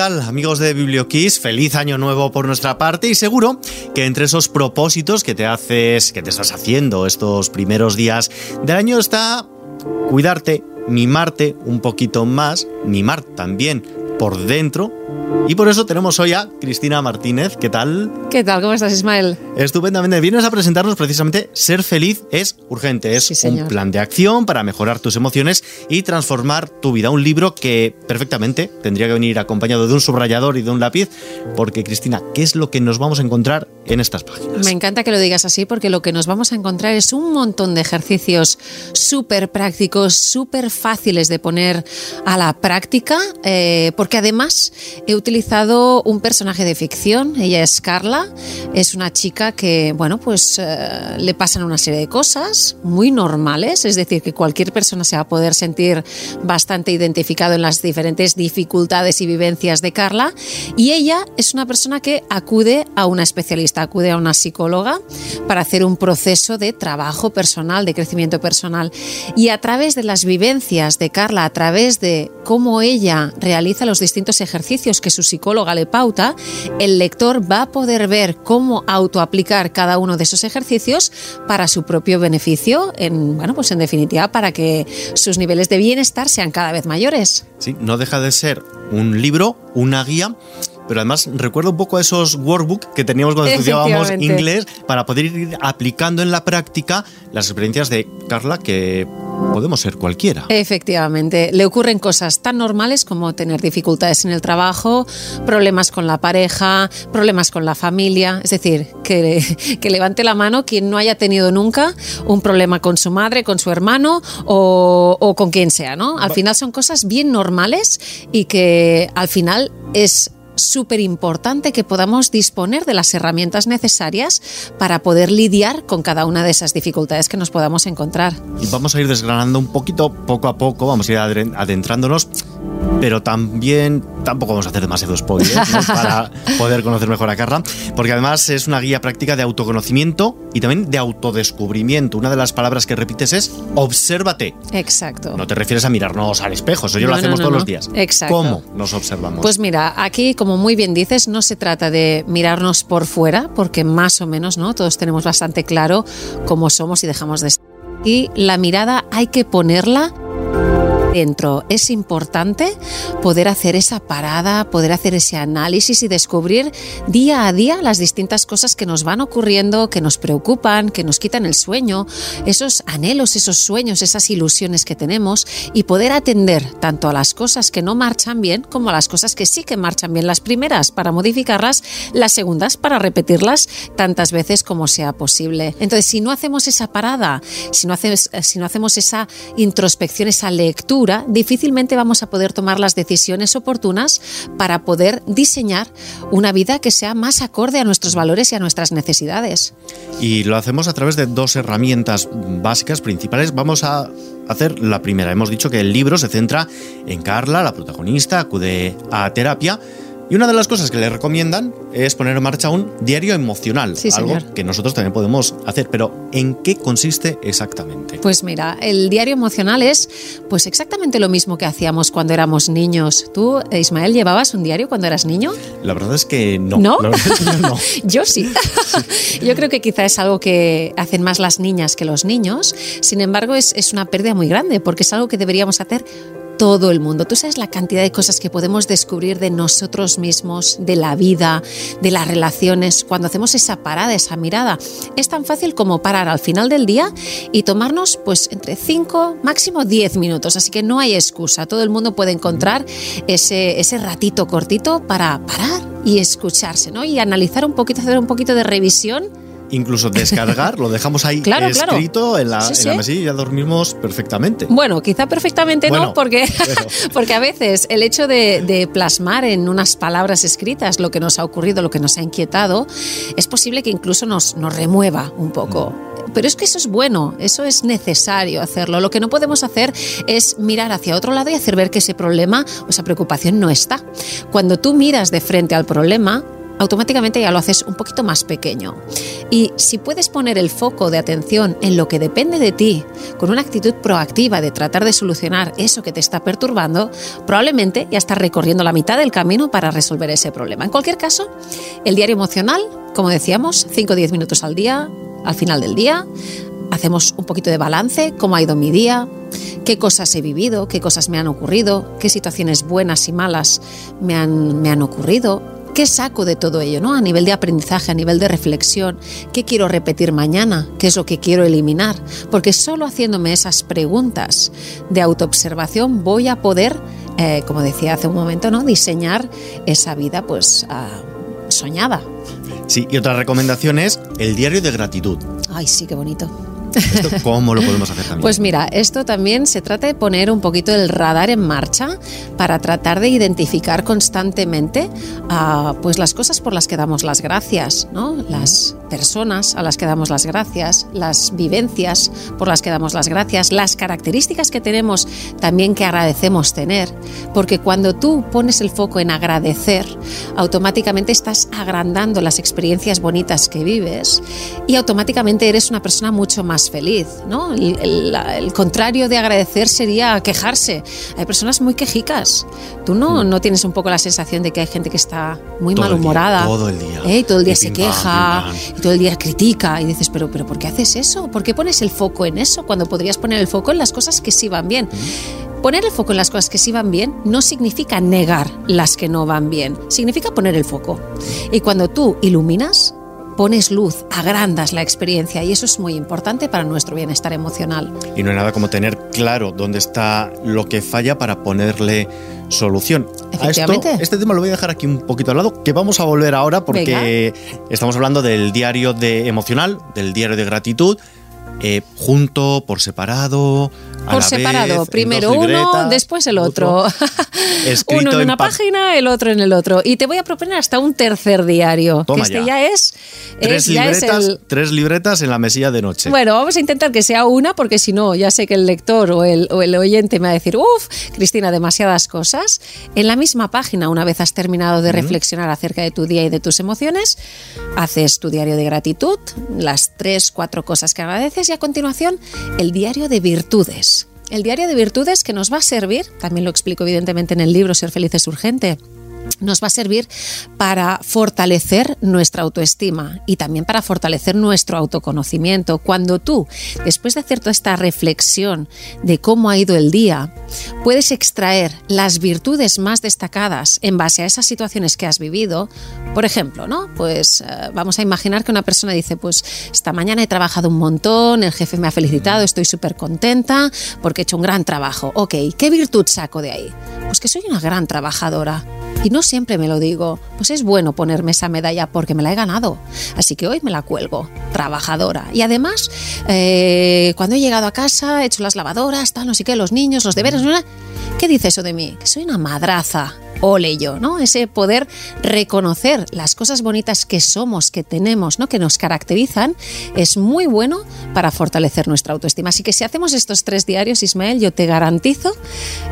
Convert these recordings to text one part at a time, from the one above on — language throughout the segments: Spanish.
amigos de BiblioKiss? Feliz año nuevo por nuestra parte y seguro que entre esos propósitos que te haces, que te estás haciendo estos primeros días del año está cuidarte, mimarte un poquito más, mimar también por dentro. Y por eso tenemos hoy a Cristina Martínez. ¿Qué tal? ¿Qué tal? ¿Cómo estás, Ismael? Estupendamente. Vienes a presentarnos precisamente Ser feliz es urgente. Es un plan de acción para mejorar tus emociones y transformar tu vida. Un libro que perfectamente tendría que venir acompañado de un subrayador y de un lápiz. Porque, Cristina, ¿qué es lo que nos vamos a encontrar en estas páginas? Me encanta que lo digas así porque lo que nos vamos a encontrar es un montón de ejercicios súper prácticos, súper fáciles de poner a la práctica. Eh, porque además he utilizado un personaje de ficción, ella es Carla, es una chica que, bueno, pues eh, le pasan una serie de cosas muy normales, es decir, que cualquier persona se va a poder sentir bastante identificado en las diferentes dificultades y vivencias de Carla, y ella es una persona que acude a una especialista, acude a una psicóloga para hacer un proceso de trabajo personal, de crecimiento personal, y a través de las vivencias de Carla, a través de cómo ella realiza los distintos ejercicios que su psicóloga le pauta, el lector va a poder ver cómo autoaplicar cada uno de esos ejercicios para su propio beneficio, en, bueno, pues en definitiva, para que sus niveles de bienestar sean cada vez mayores. Sí, no deja de ser un libro, una guía pero además recuerdo un poco a esos workbooks que teníamos cuando estudiábamos inglés para poder ir aplicando en la práctica las experiencias de Carla que podemos ser cualquiera. Efectivamente, le ocurren cosas tan normales como tener dificultades en el trabajo, problemas con la pareja, problemas con la familia, es decir, que, que levante la mano quien no haya tenido nunca un problema con su madre, con su hermano o, o con quien sea, ¿no? Al final son cosas bien normales y que al final es súper importante que podamos disponer de las herramientas necesarias para poder lidiar con cada una de esas dificultades que nos podamos encontrar. Y vamos a ir desgranando un poquito, poco a poco, vamos a ir adentrándonos pero también tampoco vamos a hacer demasiado spoiler para poder conocer mejor a Carla, porque además es una guía práctica de autoconocimiento y también de autodescubrimiento. Una de las palabras que repites es obsérvate. Exacto. No te refieres a mirarnos al espejo, eso yo lo hacemos todos los días. Exacto. ¿Cómo nos observamos? Pues mira, aquí como muy bien dices, no se trata de mirarnos por fuera, porque más o menos, ¿no? Todos tenemos bastante claro cómo somos y dejamos de ser. Y la mirada hay que ponerla dentro. Es importante poder hacer esa parada, poder hacer ese análisis y descubrir día a día las distintas cosas que nos van ocurriendo, que nos preocupan, que nos quitan el sueño, esos anhelos, esos sueños, esas ilusiones que tenemos y poder atender tanto a las cosas que no marchan bien como a las cosas que sí que marchan bien. Las primeras para modificarlas, las segundas para repetirlas tantas veces como sea posible. Entonces, si no hacemos esa parada, si no no hacemos esa introspección, esa lectura, difícilmente vamos a poder tomar las decisiones oportunas para poder diseñar una vida que sea más acorde a nuestros valores y a nuestras necesidades. Y lo hacemos a través de dos herramientas básicas, principales. Vamos a hacer la primera. Hemos dicho que el libro se centra en Carla, la protagonista, acude a terapia y una de las cosas que le recomiendan es poner en marcha un diario emocional, algo que nosotros también podemos hacer, pero ¿en qué consiste exactamente? Pues mira, el diario emocional es pues exactamente lo mismo que hacíamos cuando éramos niños. ¿Tú, Ismael, llevabas un diario cuando eras niño? La verdad es que no. ¿No? Yo sí. Yo creo que quizá es algo que hacen más las niñas que los niños. Sin embargo, es, es una pérdida muy grande porque es algo que deberíamos hacer todo el mundo. Tú sabes la cantidad de cosas que podemos descubrir de nosotros mismos, de la vida, de las relaciones, cuando hacemos esa parada, esa mirada. Es tan fácil como parar al final del día y tomarnos pues entre 5, máximo 10 minutos. Así que no hay excusa. Todo el mundo puede encontrar ese, ese ratito cortito para parar y escucharse, ¿no? Y analizar un poquito, hacer un poquito de revisión incluso descargar, lo dejamos ahí escrito En, la, mesilla y ya dormimos perfectamente. Bueno, quizá perfectamente no, porque, porque a veces el hecho de, plasmar en unas palabras escritas lo que nos ha ocurrido, lo que nos ha inquietado, es posible que incluso nos, nos remueva un poco. Mm. Pero es que eso es bueno, eso es necesario hacerlo. Lo que no podemos hacer es mirar hacia otro lado y hacer ver que ese problema o esa preocupación no está. Cuando tú miras de frente al problema, automáticamente ya lo haces un poquito más pequeño. Y si puedes poner el foco de atención en lo que depende de ti, con una actitud proactiva de tratar de solucionar eso que te está perturbando, probablemente ya estás recorriendo la mitad del camino para resolver ese problema. En cualquier caso, el diario emocional, como decíamos, 5 o 10 minutos al día, al final del día, hacemos un poquito de balance, cómo ha ido mi día, qué cosas he vivido, qué cosas me han ocurrido, qué situaciones buenas y malas me han, me han ocurrido, qué saco de todo ello, ¿no? A nivel de aprendizaje, a nivel de reflexión, qué quiero repetir mañana, qué es lo que quiero eliminar, porque solo haciéndome esas preguntas de autoobservación voy a poder, eh, como decía hace un momento, ¿no? Diseñar esa vida, pues, ah, soñada. Sí, y otra recomendación es el diario de gratitud. Ay, sí, qué bonito. ¿Esto cómo lo podemos hacer también? Pues mira, esto también se trata de poner un poquito el radar en marcha para tratar de identificar constantemente uh, pues las cosas por las que damos las gracias, ¿no? Las personas a las que damos las gracias, las vivencias por las que damos las gracias, las características que tenemos también que agradecemos tener, porque cuando tú pones el foco en agradecer, automáticamente estás agrandando las experiencias bonitas que vives y automáticamente eres una persona mucho más feliz, ¿no? El, contrario de agradecer sería quejarse. Hay personas muy quejicas. Tú no, no tienes un poco la sensación de que hay gente que está muy malhumorada. todo el día. ¿eh? todo el día se queja, y todo el día critica y dices, pero, pero ¿por qué haces eso? ¿Por qué pones el foco en eso cuando podrías poner el foco en las cosas que sí van bien? Poner el foco en las cosas que sí van bien no significa negar las que no van bien, significa poner el foco. Y cuando tú iluminas, pones luz, agrandas la experiencia y eso es muy importante para nuestro bienestar emocional. Y no hay nada como tener claro dónde está lo que falla para ponerle solución. Efectivamente. este tema lo voy a dejar aquí un poquito al lado, que vamos a volver ahora porque estamos hablando del diario de emocional, del diario de gratitud, eh, junto, por separado, por separado. Primero uno, después el otro. uno en una página, el otro en el otro. Y te voy a proponer hasta un tercer diario. que este ya, es. Tres, libretas, tres libretas en la mesilla de noche. Bueno, vamos a intentar que sea una, porque si no, ya sé que el lector o el, o el oyente me va a decir, uff, Cristina, demasiadas cosas. En la misma página, una vez has terminado de reflexionar acerca de tu día y de tus emociones, haces tu diario de gratitud, las tres, cuatro cosas que agradeces y a continuación el diario de virtudes. El diario de virtudes que nos va a servir, también lo explico evidentemente en el libro Ser feliz es urgente, nos va a servir para fortalecer nuestra autoestima y también para fortalecer nuestro autoconocimiento. Cuando tú, después de hacer toda esta reflexión de cómo ha ido el día, puedes extraer las virtudes más destacadas en base a esas situaciones que has vivido, por ejemplo, ¿no? Pues eh, vamos a imaginar que una persona dice, pues esta mañana he trabajado un montón, el jefe me ha felicitado, estoy súper contenta porque he hecho un gran trabajo. Ok, ¿qué virtud saco de ahí? Pues que soy una gran trabajadora no siempre me lo digo, pues es bueno ponerme esa medalla porque me la he ganado. Así que hoy me la cuelgo, trabajadora. Y además, eh, cuando he llegado a casa, he hecho las lavadoras, tal, no sé qué, los niños, los deberes, ¿qué dice eso de mí? Que soy una madraza ole yo, ¿no? Ese poder reconocer las cosas bonitas que somos, que tenemos, ¿no? Que nos caracterizan, es muy bueno para fortalecer nuestra autoestima. Así que si hacemos estos tres diarios, Ismael, yo te garantizo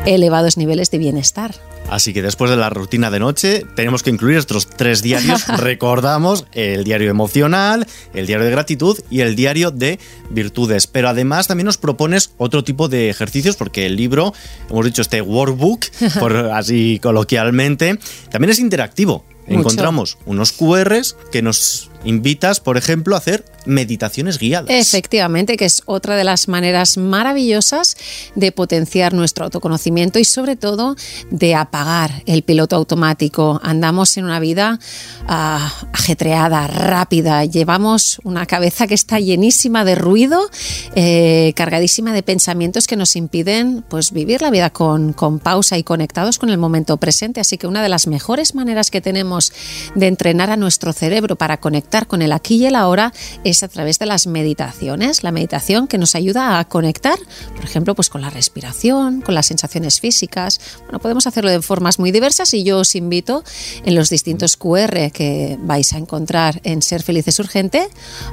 elevados niveles de bienestar. Así que después de la rutina de noche, tenemos que incluir estos tres diarios. Recordamos el diario emocional, el diario de gratitud y el diario de virtudes. Pero además también nos propones otro tipo de ejercicios, porque el libro, hemos dicho este workbook, por así coloquialmente, también es interactivo. Encontramos unos QRs que nos invitas, por ejemplo, a hacer meditaciones guiadas. Efectivamente, que es otra de las maneras maravillosas de potenciar nuestro autoconocimiento y sobre todo de apagar el piloto automático. Andamos en una vida ah, ajetreada, rápida, llevamos una cabeza que está llenísima de ruido, eh, cargadísima de pensamientos que nos impiden pues, vivir la vida con, con pausa y conectados con el momento presente. Así que una de las mejores maneras que tenemos de entrenar a nuestro cerebro para conectar con el aquí y el ahora es a través de las meditaciones, la meditación que nos ayuda a conectar, por ejemplo, pues con la respiración, con las sensaciones físicas. Bueno, podemos hacerlo de formas muy diversas y yo os invito en los distintos QR que vais a encontrar en Ser Felices Urgente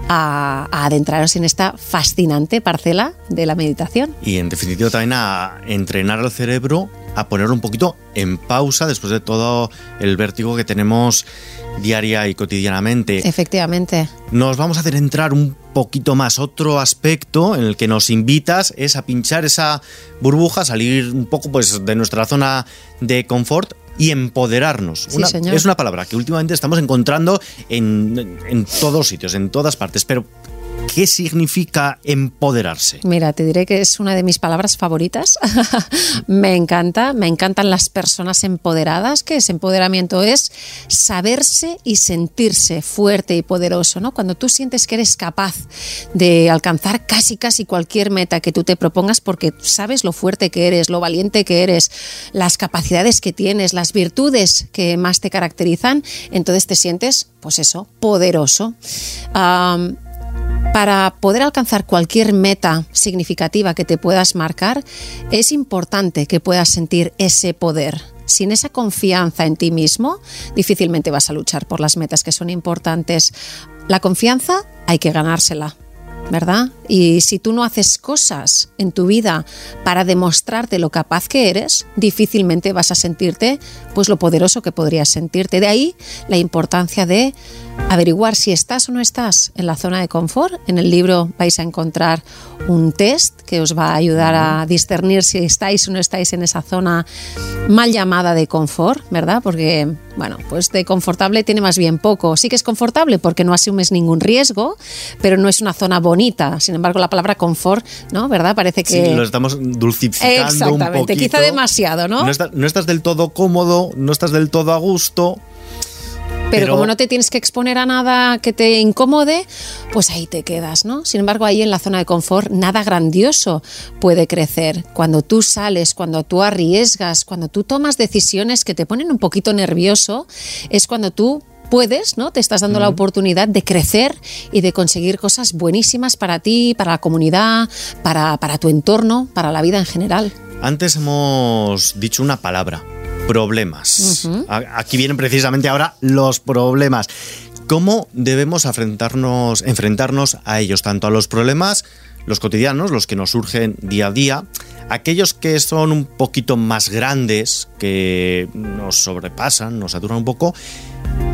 a, a adentraros en esta fascinante parcela de la meditación. Y en definitiva también a entrenar al cerebro a poner un poquito en pausa después de todo el vértigo que tenemos diaria y cotidianamente. Efectivamente. Nos vamos a hacer entrar un poquito más. Otro aspecto en el que nos invitas es a pinchar esa burbuja, salir un poco pues, de nuestra zona de confort y empoderarnos. Sí, señor. Es una palabra que últimamente estamos encontrando en, en todos sitios, en todas partes, pero ¿Qué significa empoderarse? Mira, te diré que es una de mis palabras favoritas. me encanta, me encantan las personas empoderadas, que ese empoderamiento es saberse y sentirse fuerte y poderoso, ¿no? Cuando tú sientes que eres capaz de alcanzar casi casi cualquier meta que tú te propongas porque sabes lo fuerte que eres, lo valiente que eres, las capacidades que tienes, las virtudes que más te caracterizan, entonces te sientes, pues eso, poderoso. Para poder alcanzar cualquier meta significativa que te puedas marcar, es importante que puedas sentir ese poder. Sin esa confianza en ti mismo, difícilmente vas a luchar por las metas que son importantes. La confianza hay que ganársela. ¿verdad? Y si tú no haces cosas en tu vida para demostrarte lo capaz que eres, difícilmente vas a sentirte pues lo poderoso que podrías sentirte. De ahí la importancia de averiguar si estás o no estás en la zona de confort. En el libro vais a encontrar un test que os va a ayudar a discernir si estáis o no estáis en esa zona mal llamada de confort, ¿verdad? Porque, bueno, pues de confortable tiene más bien poco. Sí que es confortable porque no asumes ningún riesgo, pero no es una zona bonita. Sin embargo, la palabra confort, ¿no? ¿Verdad? Parece que... Sí, lo estamos dulcificando Exactamente, un poquito. quizá demasiado, ¿no? No, no estás del todo cómodo, no estás del todo a gusto pero, como no te tienes que exponer a nada que te incomode, pues ahí te quedas, ¿no? Sin embargo, ahí en la zona de confort nada grandioso puede crecer. Cuando tú sales, cuando tú arriesgas, cuando tú tomas decisiones que te ponen un poquito nervioso, es cuando tú puedes, ¿no? Te estás dando la oportunidad de crecer y de conseguir cosas buenísimas para ti, para la comunidad, para, para tu entorno, para la vida en general. Antes hemos dicho una palabra, problemas. Aquí vienen precisamente ahora los problemas. ¿Cómo debemos enfrentarnos, enfrentarnos a ellos, tanto a los problemas, los cotidianos, los que nos surgen día a día, aquellos que son un poquito más grandes, que nos sobrepasan, nos saturan un poco,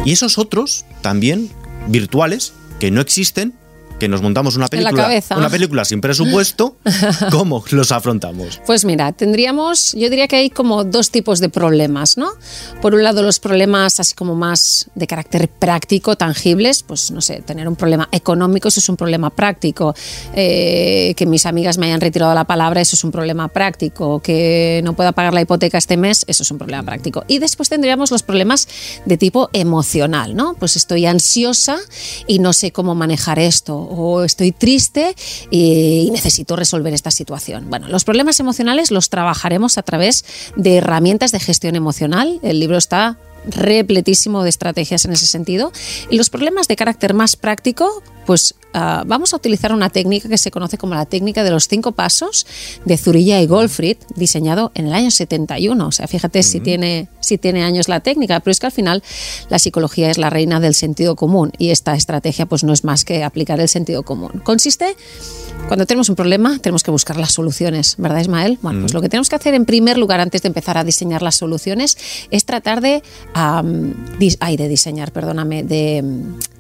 y esos otros también virtuales, que no existen, que nos montamos una película, una película sin presupuesto, ¿cómo los afrontamos? Pues mira, tendríamos, yo diría que hay como dos tipos de problemas, ¿no? Por un lado, los problemas así como más de carácter práctico, tangibles, pues no sé, tener un problema económico, eso es un problema práctico. Eh, que mis amigas me hayan retirado la palabra, eso es un problema práctico. Que no pueda pagar la hipoteca este mes, eso es un problema práctico. Y después tendríamos los problemas de tipo emocional, ¿no? Pues estoy ansiosa y no sé cómo manejar esto o estoy triste y, necesito resolver esta situación. Bueno, los problemas emocionales los trabajaremos a través de herramientas de gestión emocional. El libro está repletísimo de estrategias en ese sentido. Y los problemas de carácter más práctico, pues ah, vamos a utilizar una técnica que se conoce como la técnica de los cinco pasos de Zurilla y Goldfried, diseñado en el año 71. O sea, fíjate si, tiene, si tiene años la técnica, pero es que al final la psicología es la reina del sentido común y esta estrategia pues no es más que aplicar el sentido común. Consiste, cuando tenemos un problema, tenemos que buscar las soluciones, ¿verdad Ismael? Bueno, pues lo que tenemos que hacer en primer lugar antes de empezar a diseñar las soluciones es tratar de, ay, de diseñar, perdóname, de,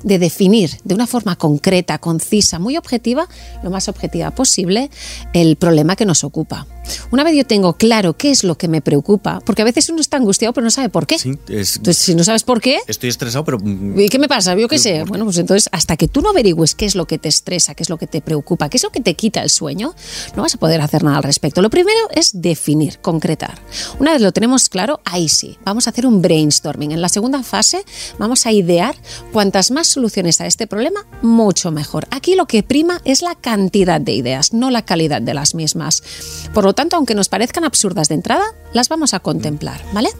de definir de una forma concreta, concisa, muy objetiva, lo más objetiva posible, el problema que nos ocupa. Una vez yo tengo claro qué es lo que me preocupa, porque a veces uno está angustiado pero no sabe por qué. entonces, si no sabes por qué... Estoy estresado, pero... Mm, ¿Y qué me pasa? Yo qué sé. Bueno, pues entonces, hasta que tú no averigües qué es lo que te estresa, qué es lo que te preocupa, qué es lo que te quita el sueño, no vas a poder hacer nada al respecto. Lo primero es definir, concretar. Una vez lo tenemos claro, ahí sí, vamos a hacer un brainstorming. En la segunda fase vamos a idear cuantas más soluciones a este problema, mucho mejor. Aquí lo que prima es la cantidad de ideas, no la calidad de las mismas. Por lo tanto, aunque nos parezcan absurdas de entrada, las vamos a contemplar, ¿vale?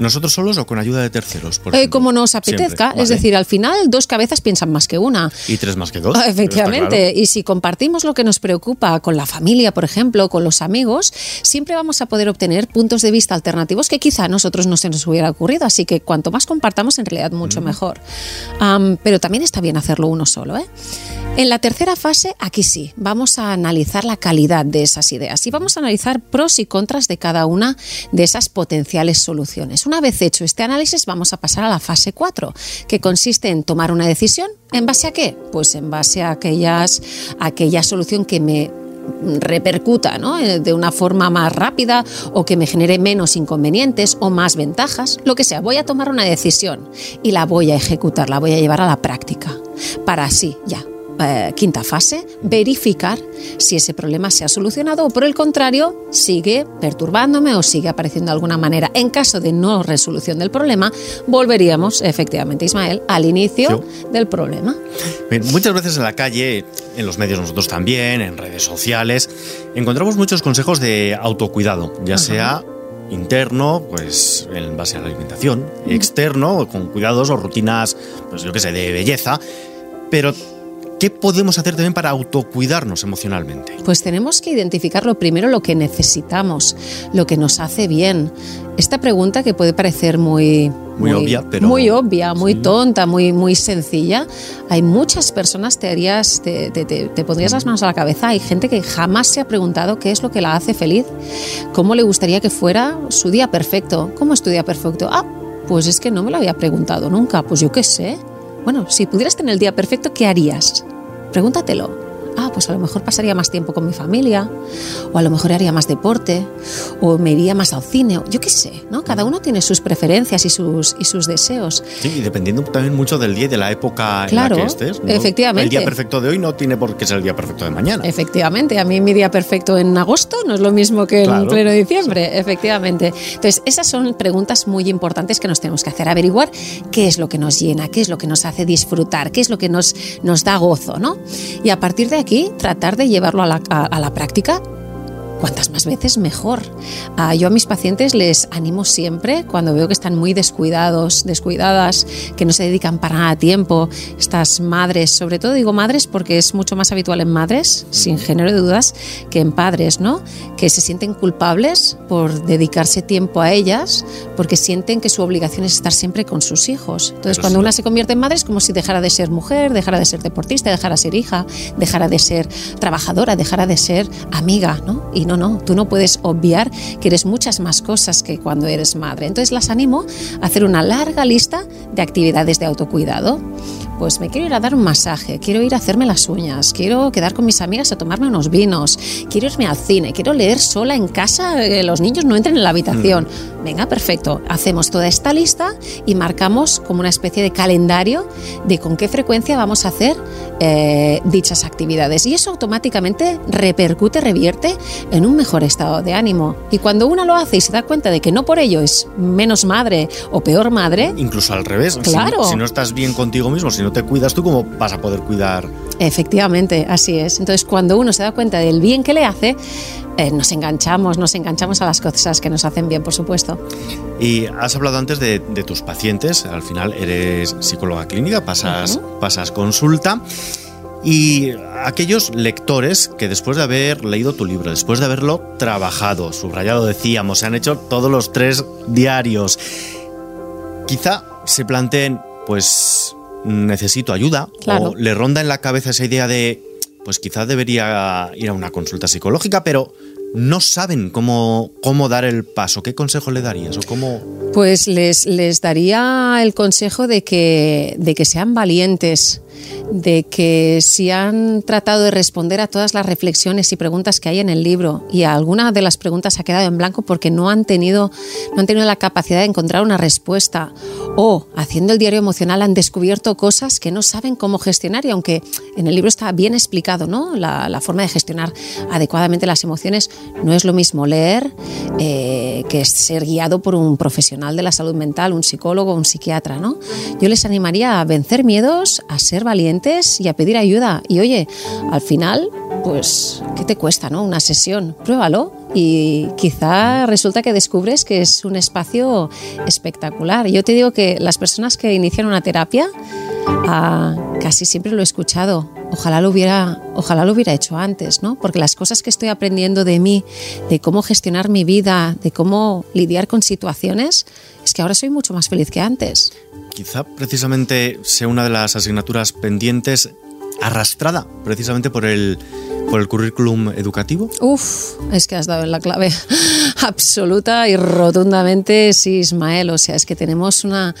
¿Nosotros solos o con ayuda de terceros? Eh, como nos apetezca. Es decir, al final dos cabezas piensan más que una. Y tres más que dos. Ah, efectivamente. Y si compartimos lo que nos preocupa con la familia, por ejemplo, con los amigos, siempre vamos a poder obtener puntos de vista alternativos que quizá a nosotros no se nos hubiera ocurrido. Así que cuanto más compartamos, en realidad mucho mejor. pero también está bien hacerlo uno solo. ¿eh? En la tercera fase, aquí sí, vamos a analizar la calidad de esas ideas y vamos a analizar pros y contras de cada una de esas potenciales soluciones una vez hecho este análisis, vamos a pasar a la fase 4, que consiste en tomar una decisión. ¿En base a qué? Pues en base a aquellas, aquella solución que me repercuta. Eh, de una forma más rápida o que me genere menos inconvenientes o más ventajas, lo que sea. Voy a tomar una decisión y la voy a ejecutar, la voy a llevar a la práctica para así ya eh, quinta fase, verificar si ese problema se ha solucionado o por el contrario sigue perturbándome o sigue apareciendo de alguna manera. En caso de no resolución del problema, volveríamos efectivamente, Ismael, al inicio del problema. muchas veces en la calle, en los medios nosotros también, en redes sociales, encontramos muchos consejos de autocuidado, ya sea interno, pues en base a la alimentación, externo, con cuidados o rutinas, pues yo qué sé, de belleza, pero ¿Qué podemos hacer también para autocuidarnos emocionalmente? Pues tenemos que identificar lo primero lo que necesitamos, lo que nos hace bien. Esta pregunta que puede parecer muy muy, obvia, pero muy obvia, muy tonta, muy muy sencilla. Hay muchas personas te harías te, te, pondrías las manos a la cabeza. Hay gente que jamás se ha preguntado qué es lo que la hace feliz, cómo le gustaría que fuera su día perfecto. ¿Cómo es tu día perfecto? Ah, pues es que no me lo había preguntado nunca. Pues yo qué sé. Bueno, si pudieras tener el día perfecto, ¿qué harías? Pregúntatelo ah, pues a lo mejor pasaría más tiempo con mi familia, o a lo mejor haría más deporte, o me iría más al cine, yo qué sé, ¿no? Cada uno tiene sus preferencias y sus, y sus deseos. Sí, y dependiendo también mucho del día y de la época en la que estés. Efectivamente. El día perfecto de hoy no tiene por qué ser el día perfecto de mañana. Efectivamente, a mí mi día perfecto en agosto no es lo mismo que en pleno diciembre, efectivamente. Entonces, esas son preguntas muy importantes que nos tenemos que hacer, averiguar qué es lo que nos llena, qué es lo que nos hace disfrutar, qué es lo que nos, nos da gozo, ¿no? Y a partir de aquí, tratar de llevarlo a la, a la práctica cuantas más veces mejor. Ah, yo a mis pacientes les animo siempre cuando veo que están muy descuidados, descuidadas, que no se dedican para nada tiempo, estas madres, sobre todo digo madres porque es mucho más habitual en madres, sin género de dudas, que en padres, ¿no? Que se sienten culpables por dedicarse tiempo a ellas, porque sienten que su obligación es estar siempre con sus hijos. Entonces, cuando una se convierte en madre es como si dejara de ser mujer, dejara de ser deportista, dejara de ser hija, dejara de ser trabajadora, dejara de ser amiga, ¿no? Y no, no, tú no puedes obviar que eres muchas más cosas que cuando eres madre. Entonces las animo a hacer una larga lista de actividades de autocuidado. Pues me quiero ir a dar un masaje, quiero ir a hacerme las uñas, quiero quedar con mis amigas a tomarme unos vinos, quiero irme al cine, quiero leer sola en casa, que los niños no entren en la habitación. Mm. Venga, perfecto. Hacemos toda esta lista y marcamos como una especie de calendario de con qué frecuencia vamos a hacer eh, dichas actividades. Y eso automáticamente repercute, revierte en un mejor estado de ánimo. Y cuando una lo hace y se da cuenta de que no por ello es menos madre o peor madre. Incluso al revés. Claro. Si, no estás bien contigo mismo, si no te cuidas tú, ¿cómo vas a poder cuidar? Efectivamente, así es. Entonces, cuando uno se da cuenta del bien que le hace, eh, nos enganchamos, nos enganchamos a las cosas que nos hacen bien, por supuesto. Y has hablado antes de, tus pacientes, al final eres psicóloga clínica, pasas, pasas consulta. Y aquellos lectores que después de haber leído tu libro, después de haberlo trabajado, subrayado decíamos, se han hecho todos los tres diarios, quizá se planteen, pues necesito ayuda, o le ronda en la cabeza esa idea de, pues quizá debería ir a una consulta psicológica, pero no saben cómo, cómo dar el paso. ¿Qué consejo le darías o cómo? Pues les, les daría el consejo de que, de que sean valientes, de que si han tratado de responder a todas las reflexiones y preguntas que hay en el libro y alguna de las preguntas ha quedado en blanco porque no han tenido, no han tenido la capacidad de encontrar una respuesta o haciendo el diario emocional han descubierto cosas que no saben cómo gestionar y aunque en el libro está bien explicado ¿no? la, forma de gestionar adecuadamente las emociones, no es lo mismo leer eh, que ser guiado por un profesional de la salud mental, un psicólogo, un psiquiatra. ¿no? Yo les animaría a vencer miedos, a ser valientes y a pedir ayuda. Y oye, al final, pues, ¿qué te cuesta, no? Una sesión. Pruébalo y quizá resulta que descubres que es un espacio espectacular. Yo te digo que las personas que inician una terapia, ah, casi siempre lo he escuchado. Ojalá lo hubiera, ojalá lo hubiera hecho antes, ¿no? Porque las cosas que estoy aprendiendo de mí, de cómo gestionar mi vida, de cómo lidiar con situaciones, es que ahora soy mucho más feliz que antes quizá precisamente sea una de las asignaturas pendientes arrastrada precisamente por el, por el currículum educativo? Uf, es que has dado en la clave absoluta y rotundamente, sí, Ismael. O sea, es que tenemos una,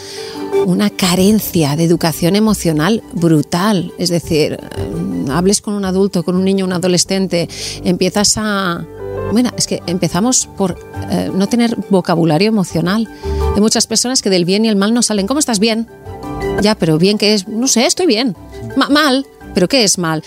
una carencia de educación emocional brutal. Es decir, eh, hables con un adulto, con un niño, un adolescente, empiezas a... Bueno, es que empezamos por eh, no tener vocabulario emocional. Hay muchas personas que del bien y el mal no salen. ¿Cómo estás bien? Ya, pero bien que es, no sé, estoy bien. mal, ¿Pero qué es mal?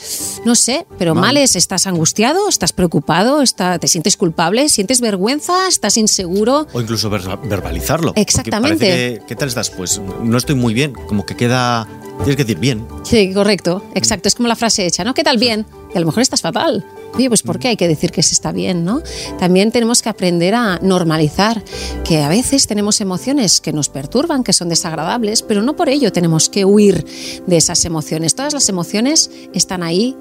No sé, pero mal, es, ¿estás angustiado? ¿Estás preocupado? Está, ¿Te sientes culpable? ¿Sientes vergüenza? ¿Estás inseguro? O incluso verbalizarlo. Exactamente. ¿Qué tal estás? Pues no estoy muy bien, como que queda... Tienes que decir bien. Sí, correcto, exacto. Es como la frase hecha, ¿no? ¿Qué tal bien? Y a lo mejor estás fatal. Oye, pues ¿por qué hay que decir que se está bien, no? También tenemos que aprender a normalizar que a veces tenemos emociones que nos perturban, que son desagradables, pero no por ello tenemos que huir de esas emociones. Todas las emociones están ahí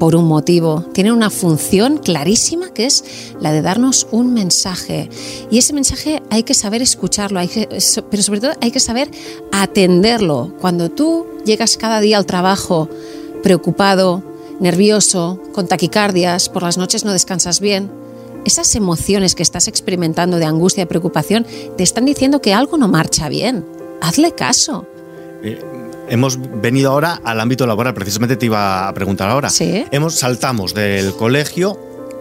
por un motivo, tienen una función clarísima que es la de darnos un mensaje. Y ese mensaje hay que saber escucharlo, hay que, pero sobre todo hay que saber atenderlo. Cuando tú llegas cada día al trabajo preocupado, nervioso, con taquicardias, por las noches no descansas bien, esas emociones que estás experimentando de angustia y preocupación te están diciendo que algo no marcha bien. Hazle caso. Eh, hemos venido ahora al ámbito laboral, precisamente te iba a preguntar ahora. Sí. Hemos saltamos del colegio,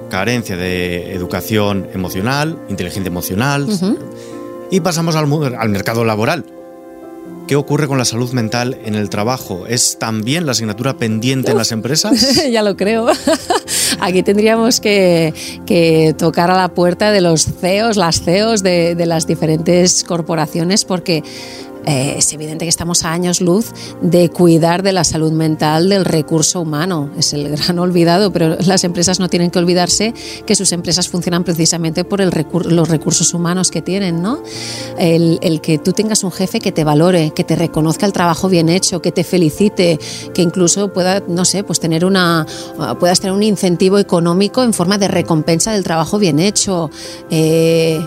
carencia de educación emocional, inteligencia emocional, y pasamos al, al mercado laboral ¿Qué ocurre con la salud mental en el trabajo? ¿Es también la asignatura pendiente en las empresas? ya lo creo. Aquí tendríamos que, tocar a la puerta de los CEOs, las CEOs de, de las diferentes corporaciones, porque eh, es evidente que estamos a años luz de cuidar de la salud mental del recurso humano. Es el gran olvidado, pero las empresas no tienen que olvidarse que sus empresas funcionan precisamente por los recursos humanos que tienen, ¿no? El, el, que tú tengas un jefe que te valore, que te reconozca el trabajo bien hecho, que te felicite, que incluso pueda, no sé, pues tener una, puedas tener un incentivo económico en forma de recompensa del trabajo bien hecho. Eh,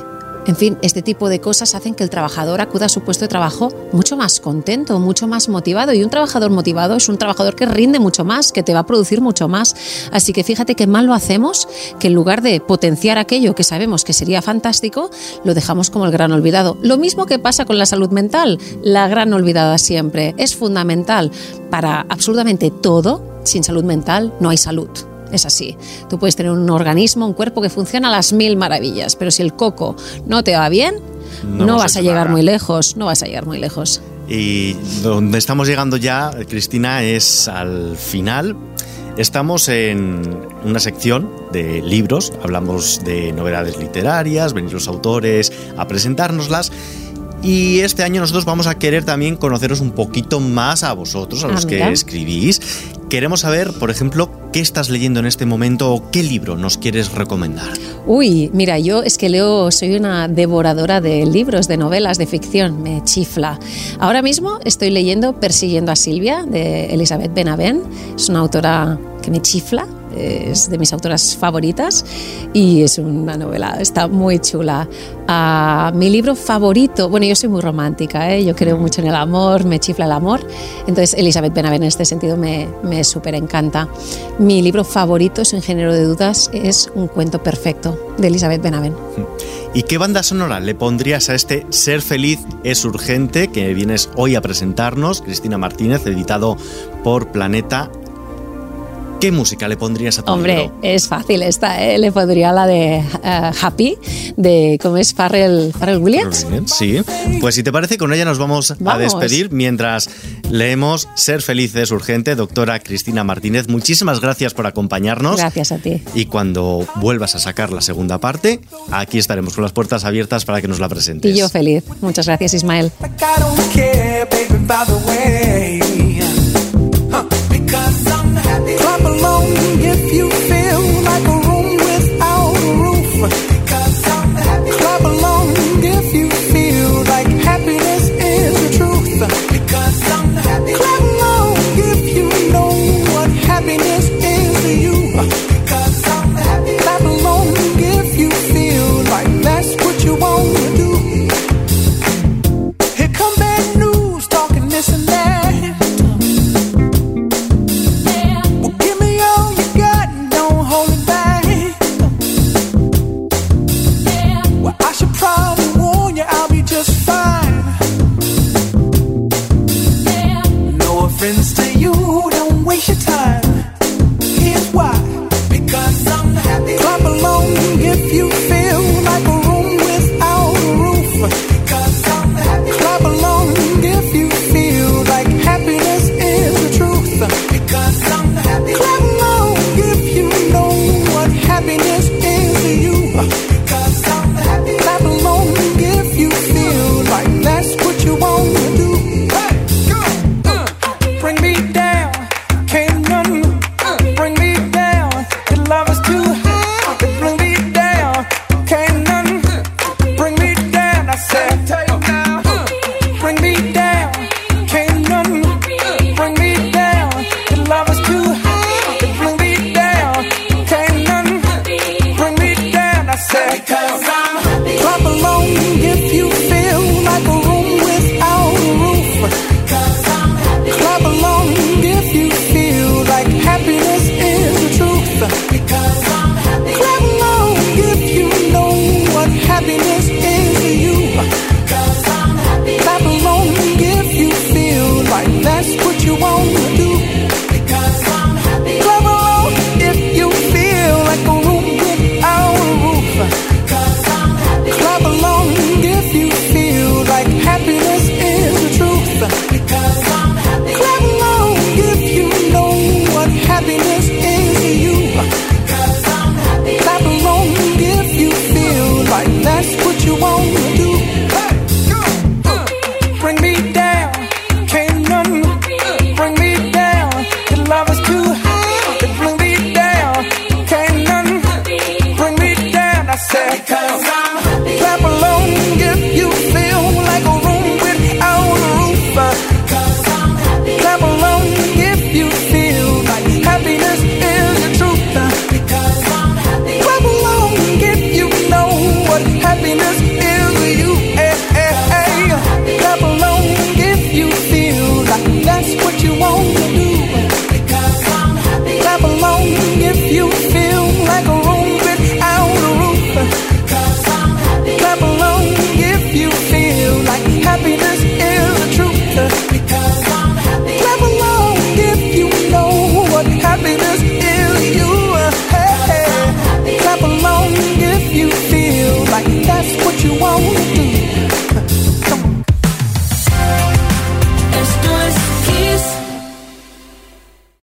en fin, este tipo de cosas hacen que el trabajador acuda a su puesto de trabajo mucho más contento, mucho más motivado. Y un trabajador motivado es un trabajador que rinde mucho más, que te va a producir mucho más. Así que fíjate qué mal lo hacemos, que en lugar de potenciar aquello que sabemos que sería fantástico, lo dejamos como el gran olvidado. Lo mismo que pasa con la salud mental, la gran olvidada siempre. Es fundamental para absolutamente todo. Sin salud mental no hay salud. Es así. Tú puedes tener un organismo, un cuerpo que funciona a las mil maravillas, pero si el coco no te va bien, no, vas, a llegar muy lejos, no vas a llegar muy lejos. Y donde estamos llegando ya, Cristina, es al final. Estamos en una sección de libros, hablamos de novedades literarias, venir los autores a presentárnoslas. Y este año nosotros vamos a querer también conoceros un poquito más a vosotros, a los ah, que escribís. Queremos saber, por ejemplo, qué estás leyendo en este momento o qué libro nos quieres recomendar. Uy, mira, yo es que leo, soy una devoradora de libros, de novelas, de ficción, me chifla. Ahora mismo estoy leyendo Persiguiendo a Silvia de Elizabeth Benavent, es una autora que me chifla, es de mis autoras favoritas y es una novela, está muy chula. Uh, mi libro favorito, bueno, yo soy muy romántica, ¿eh? yo creo mucho en el amor, me chifla el amor, entonces Elizabeth Benavent en este sentido me, me súper encanta. Mi libro favorito, sin género de dudas, es Un cuento perfecto de Elizabeth Benavent. ¿Y qué banda sonora le pondrías a este Ser feliz es urgente que vienes hoy a presentarnos, Cristina Martínez, editado por Planeta ¿Qué música le pondrías a tu Hombre, es fácil esta, ¿eh? Le pondría la de eh, Happy, de cómo es Farrell, Williams. Sí, pues si te parece, con ella nos vamos, a despedir mientras leemos Ser felices urgente, doctora Cristina Martínez. Muchísimas gracias por acompañarnos. Gracias a ti. Y cuando vuelvas a sacar la segunda parte, aquí estaremos con las puertas abiertas para que nos la presentes. Y yo feliz. Muchas gracias, Ismael.